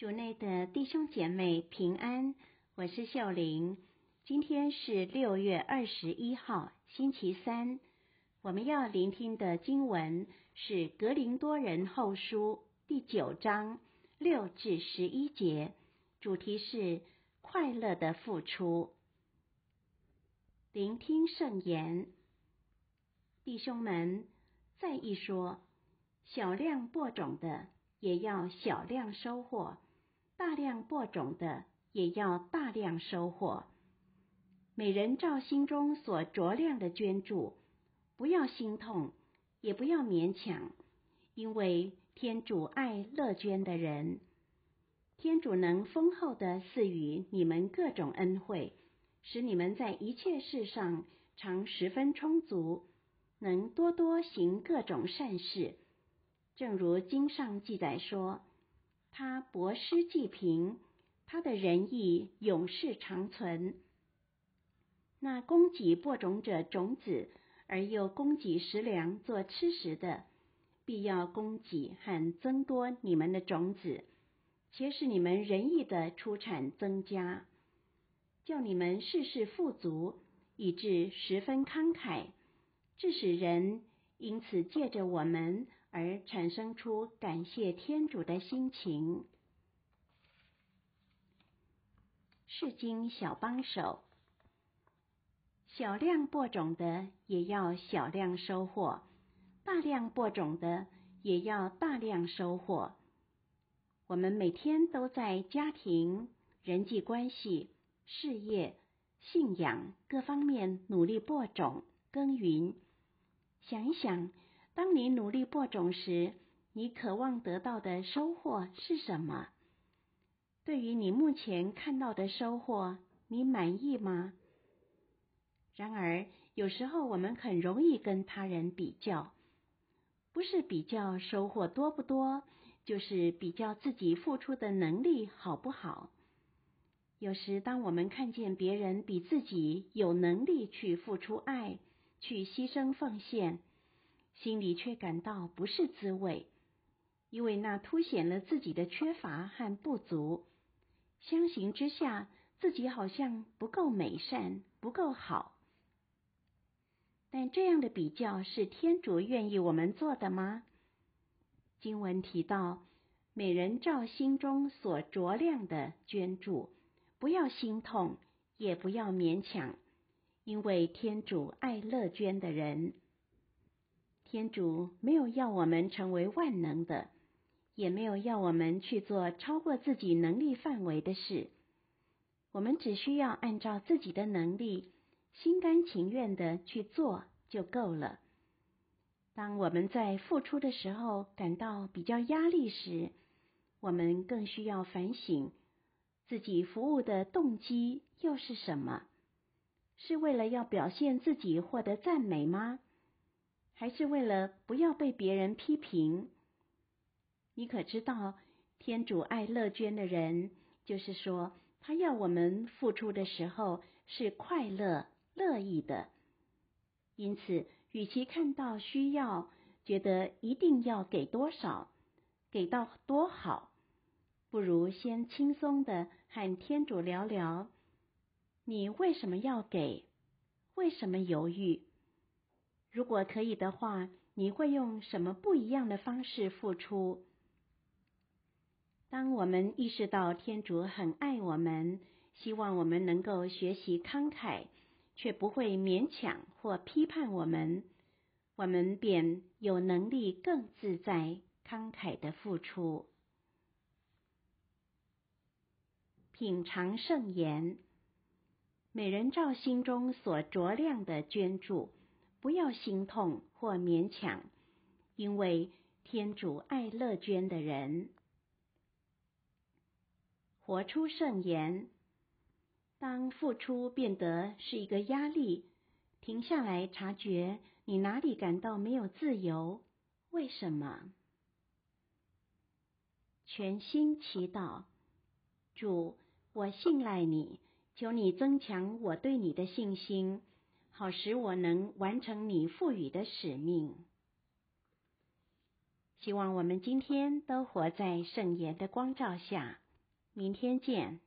主内的弟兄姐妹平安，我是秀玲。今天是六月二十一号，星期三。我们要聆听的经文是《格林多人后书》第九章六至十一节，主题是快乐的付出。聆听圣言，弟兄们，再一说，小量播种的也要小量收获。大量播种的也要大量收获。每人照心中所酌量的捐助，不要心痛，也不要勉强，因为天主爱乐捐的人。天主能丰厚的赐予你们各种恩惠，使你们在一切事上常十分充足，能多多行各种善事。正如经上记载说。他博施济贫，他的仁义永世长存。那供给播种者种子，而又供给食粮做吃食的，必要供给和增多你们的种子，且使你们仁义的出产增加，叫你们事事富足，以致十分慷慨，致使人因此借着我们。而产生出感谢天主的心情。是经小帮手，小量播种的也要小量收获，大量播种的也要大量收获。我们每天都在家庭、人际关系、事业、信仰各方面努力播种、耕耘。想一想。当你努力播种时，你渴望得到的收获是什么？对于你目前看到的收获，你满意吗？然而，有时候我们很容易跟他人比较，不是比较收获多不多，就是比较自己付出的能力好不好。有时，当我们看见别人比自己有能力去付出爱，去牺牲奉献。心里却感到不是滋味，因为那凸显了自己的缺乏和不足。相形之下，自己好像不够美善，不够好。但这样的比较是天主愿意我们做的吗？经文提到，每人照心中所酌量的捐助，不要心痛，也不要勉强，因为天主爱乐捐的人。天主没有要我们成为万能的，也没有要我们去做超过自己能力范围的事。我们只需要按照自己的能力，心甘情愿的去做就够了。当我们在付出的时候感到比较压力时，我们更需要反省自己服务的动机又是什么？是为了要表现自己获得赞美吗？还是为了不要被别人批评？你可知道，天主爱乐捐的人，就是说，他要我们付出的时候是快乐、乐意的。因此，与其看到需要，觉得一定要给多少，给到多好，不如先轻松的和天主聊聊，你为什么要给？为什么犹豫？如果可以的话，你会用什么不一样的方式付出？当我们意识到天主很爱我们，希望我们能够学习慷慨，却不会勉强或批判我们，我们便有能力更自在、慷慨的付出。品尝圣言，每人照心中所酌量的捐助。不要心痛或勉强，因为天主爱乐捐的人。活出圣言。当付出变得是一个压力，停下来察觉你哪里感到没有自由？为什么？全心祈祷，主，我信赖你，求你增强我对你的信心。好使我能完成你赋予的使命。希望我们今天都活在圣言的光照下。明天见。